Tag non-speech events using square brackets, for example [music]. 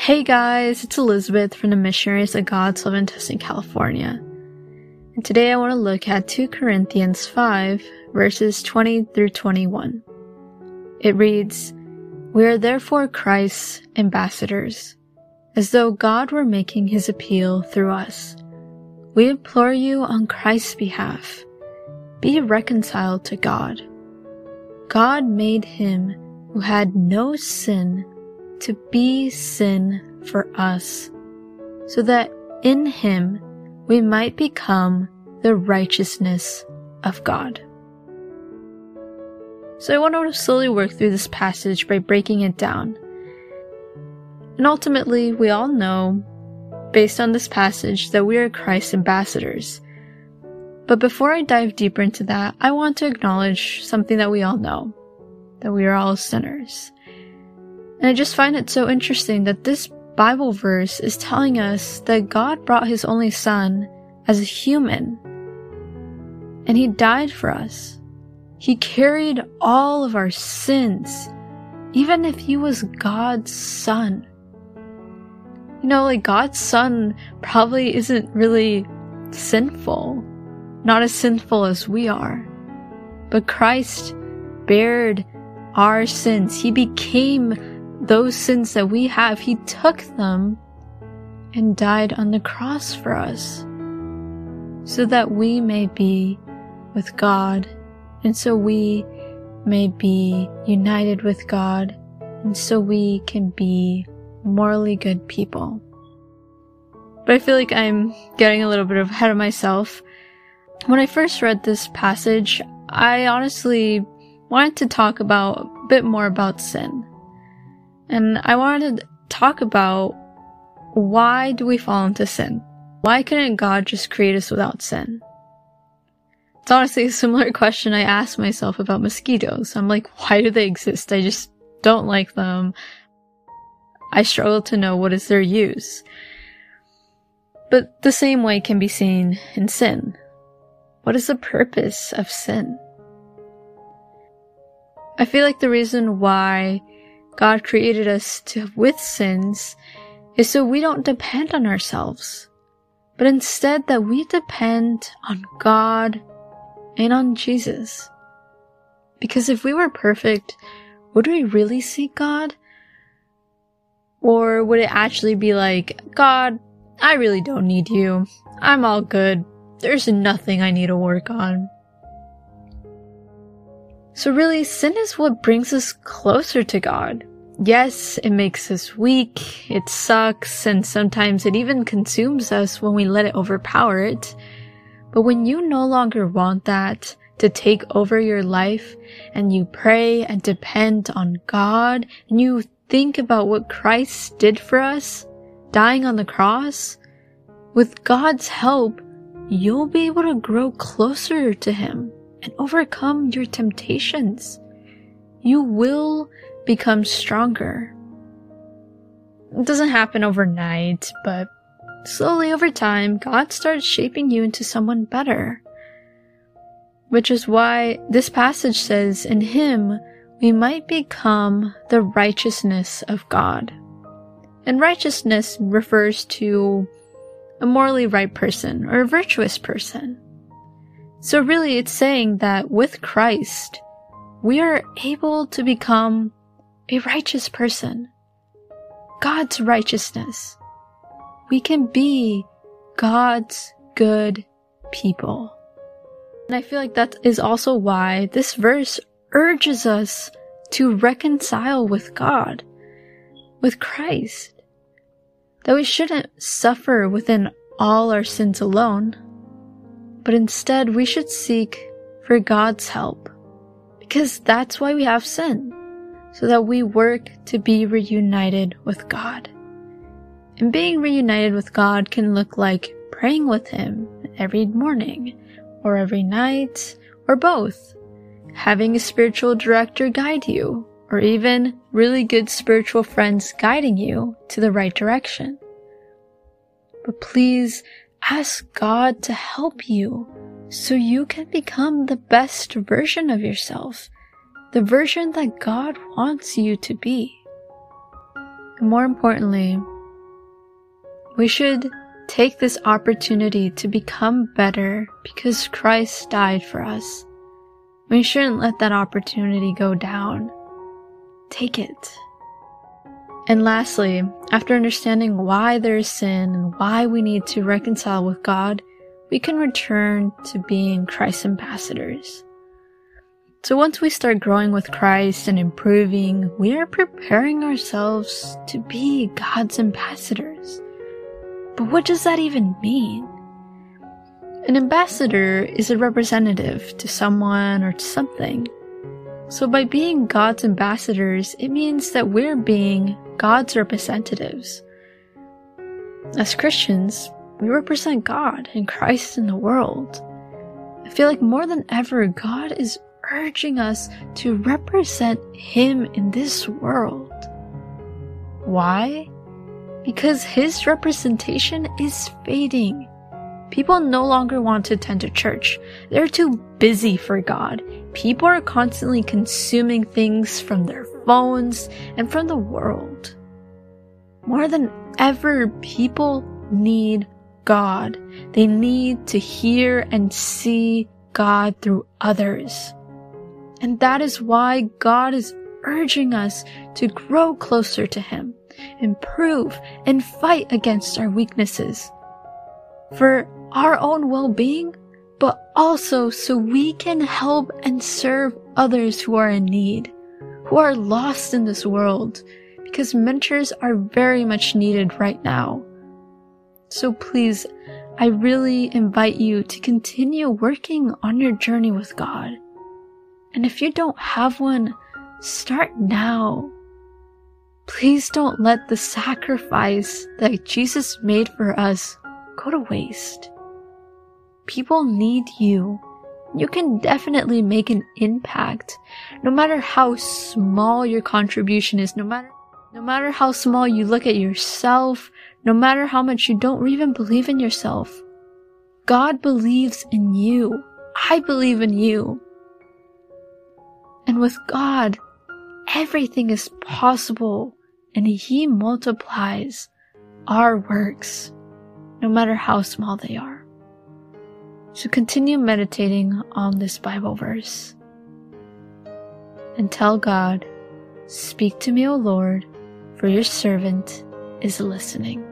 Hey guys, it's Elizabeth from the Missionaries of God's Love in Tustin, California. And today I want to look at 2 Corinthians 5, verses 20 through 21. It reads, We are therefore Christ's ambassadors, as though God were making his appeal through us. We implore you on Christ's behalf, be reconciled to God. God made him who had no sin to be sin for us, so that in him we might become the righteousness of God. So I want to slowly work through this passage by breaking it down. And ultimately, we all know, based on this passage, that we are Christ's ambassadors. But before I dive deeper into that, I want to acknowledge something that we all know that we are all sinners. And I just find it so interesting that this Bible verse is telling us that God brought his only son as a human and he died for us. He carried all of our sins, even if he was God's son. You know, like God's son probably isn't really sinful, not as sinful as we are. But Christ bared our sins. He became those sins that we have, He took them and died on the cross for us so that we may be with God and so we may be united with God and so we can be morally good people. But I feel like I'm getting a little bit ahead of myself. When I first read this passage, I honestly wanted to talk about a bit more about sin. And I wanted to talk about why do we fall into sin? Why couldn't God just create us without sin? It's honestly a similar [laughs] question I asked myself about mosquitoes. I'm like, why do they exist? I just don't like them. I struggle to know what is their use. But the same way can be seen in sin. What is the purpose of sin? I feel like the reason why God created us to, with sins is so we don't depend on ourselves, but instead that we depend on God and on Jesus. Because if we were perfect, would we really seek God? Or would it actually be like, God, I really don't need you. I'm all good. There's nothing I need to work on. So really, sin is what brings us closer to God. Yes, it makes us weak, it sucks, and sometimes it even consumes us when we let it overpower it. But when you no longer want that to take over your life and you pray and depend on God and you think about what Christ did for us, dying on the cross, with God's help, you'll be able to grow closer to Him and overcome your temptations. You will become stronger. It doesn't happen overnight, but slowly over time, God starts shaping you into someone better. Which is why this passage says, In Him we might become the righteousness of God. And righteousness refers to a morally right person or a virtuous person. So really it's saying that with Christ, we are able to become a righteous person. God's righteousness. We can be God's good people. And I feel like that is also why this verse urges us to reconcile with God, with Christ. That we shouldn't suffer within all our sins alone, but instead we should seek for God's help. Because that's why we have sin, so that we work to be reunited with God. And being reunited with God can look like praying with Him every morning, or every night, or both. Having a spiritual director guide you, or even really good spiritual friends guiding you to the right direction. But please Ask God to help you so you can become the best version of yourself, the version that God wants you to be. And more importantly, we should take this opportunity to become better because Christ died for us. We shouldn't let that opportunity go down. Take it. And lastly, after understanding why there is sin and why we need to reconcile with God, we can return to being Christ's ambassadors. So once we start growing with Christ and improving, we are preparing ourselves to be God's ambassadors. But what does that even mean? An ambassador is a representative to someone or to something. So by being God's ambassadors, it means that we're being God's representatives. As Christians, we represent God and Christ in the world. I feel like more than ever, God is urging us to represent Him in this world. Why? Because His representation is fading. People no longer want to attend a church. They're too busy for God. People are constantly consuming things from their phones and from the world. More than ever, people need God. They need to hear and see God through others. And that is why God is urging us to grow closer to Him, improve, and fight against our weaknesses for our own well-being, but also so we can help and serve others who are in need, who are lost in this world, because mentors are very much needed right now. So please, I really invite you to continue working on your journey with God. And if you don't have one, start now. Please don't let the sacrifice that Jesus made for us go to waste. People need you. You can definitely make an impact, no matter how small your contribution is, no matter, no matter how small you look at yourself, no matter how much you don't even believe in yourself. God believes in you. I believe in you. And with God, everything is possible and He multiplies our works, no matter how small they are. So continue meditating on this Bible verse and tell God, Speak to me, O Lord, for your servant is listening.